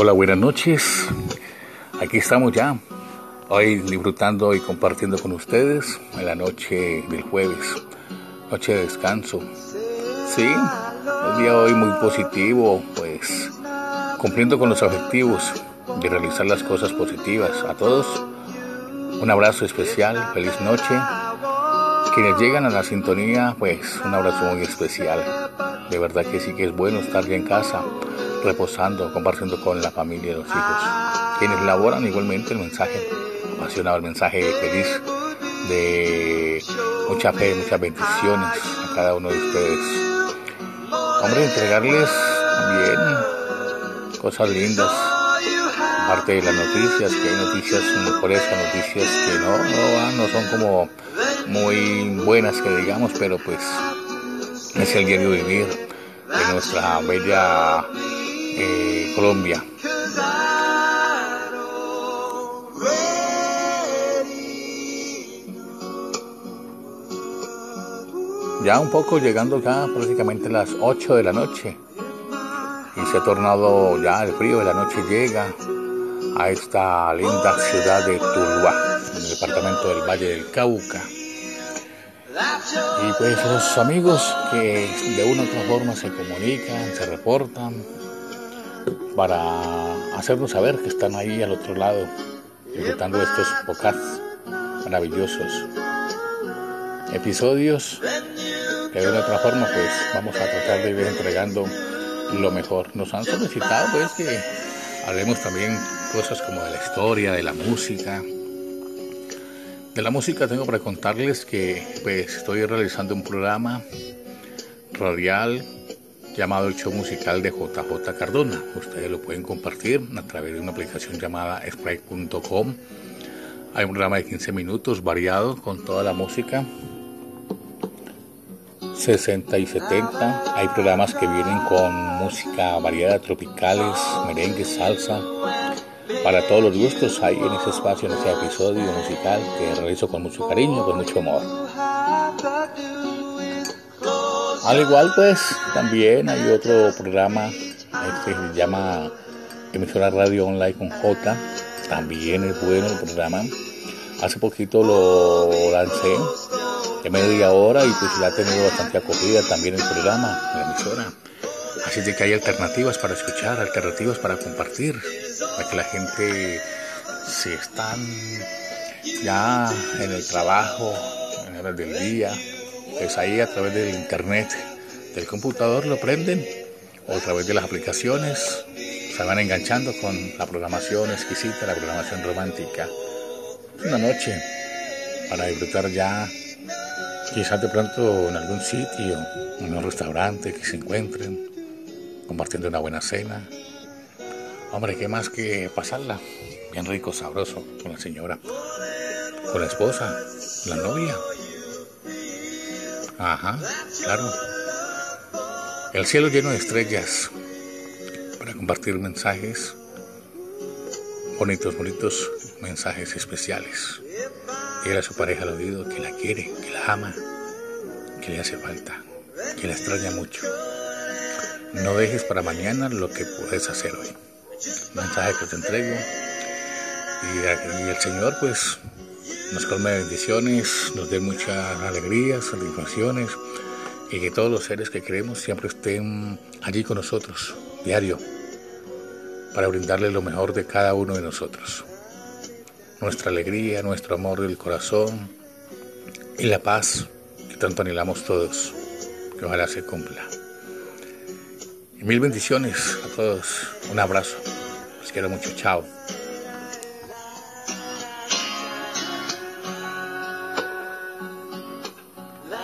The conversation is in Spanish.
Hola, buenas noches. Aquí estamos ya, hoy disfrutando y compartiendo con ustedes en la noche del jueves, noche de descanso. Sí, el día hoy muy positivo, pues cumpliendo con los objetivos de realizar las cosas positivas. A todos, un abrazo especial, feliz noche. Quienes llegan a la sintonía, pues un abrazo muy especial. De verdad que sí que es bueno estar ya en casa reposando, compartiendo con la familia y los hijos. Quienes elaboran igualmente el mensaje apasionado, el mensaje feliz de mucha fe, muchas bendiciones a cada uno de ustedes. Hombre, entregarles también cosas lindas, aparte de las noticias, que hay noticias mejores noticias que no, no, no son como muy buenas que digamos, pero pues es el diario vivir de nuestra bella eh, Colombia. Ya un poco llegando acá prácticamente las 8 de la noche y se ha tornado ya el frío de la noche llega a esta linda ciudad de Tuluá, en el departamento del Valle del Cauca. Y pues los amigos que de una u otra forma se comunican, se reportan, para hacernos saber que están ahí al otro lado, disfrutando estos podcasts maravillosos. Episodios que de una otra forma pues vamos a tratar de ir entregando lo mejor. Nos han solicitado pues que hablemos también cosas como de la historia, de la música. De la música tengo para contarles que pues estoy realizando un programa radial llamado el show musical de JJ Cardona. Ustedes lo pueden compartir a través de una aplicación llamada sprite.com. Hay un programa de 15 minutos variado con toda la música. 60 y 70. Hay programas que vienen con música variada, tropicales, merengue, salsa. Para todos los gustos hay en ese espacio, en ese episodio musical que realizo con mucho cariño, con mucho amor. Al igual pues también hay otro programa este, que se llama Emisora Radio Online con J. También es bueno el programa. Hace poquito lo lancé de media hora y pues ya ha tenido bastante acogida también el programa, la emisora. Así de que hay alternativas para escuchar, alternativas para compartir, para que la gente si están ya en el trabajo, en horas del día, pues ahí a través del internet, del computador lo prenden o a través de las aplicaciones se van enganchando con la programación exquisita, la programación romántica. Una noche para disfrutar ya, quizás de pronto en algún sitio, en un restaurante que se encuentren, compartiendo una buena cena. Hombre, qué más que pasarla bien rico, sabroso, con la señora, con la esposa, la novia. Ajá, claro. El cielo lleno de estrellas para compartir mensajes bonitos, bonitos mensajes especiales. Dígale a su pareja al oído que la quiere, que la ama, que le hace falta, que la extraña mucho. No dejes para mañana lo que puedes hacer hoy. Mensaje que te entrego. Y, y el Señor, pues, nos colme de bendiciones, nos dé muchas alegrías, satisfacciones y que todos los seres que creemos siempre estén allí con nosotros, diario, para brindarle lo mejor de cada uno de nosotros. Nuestra alegría, nuestro amor del corazón y la paz que tanto anhelamos todos, que ojalá se cumpla. Mil bendiciones a todos, un abrazo, les quiero mucho, chao.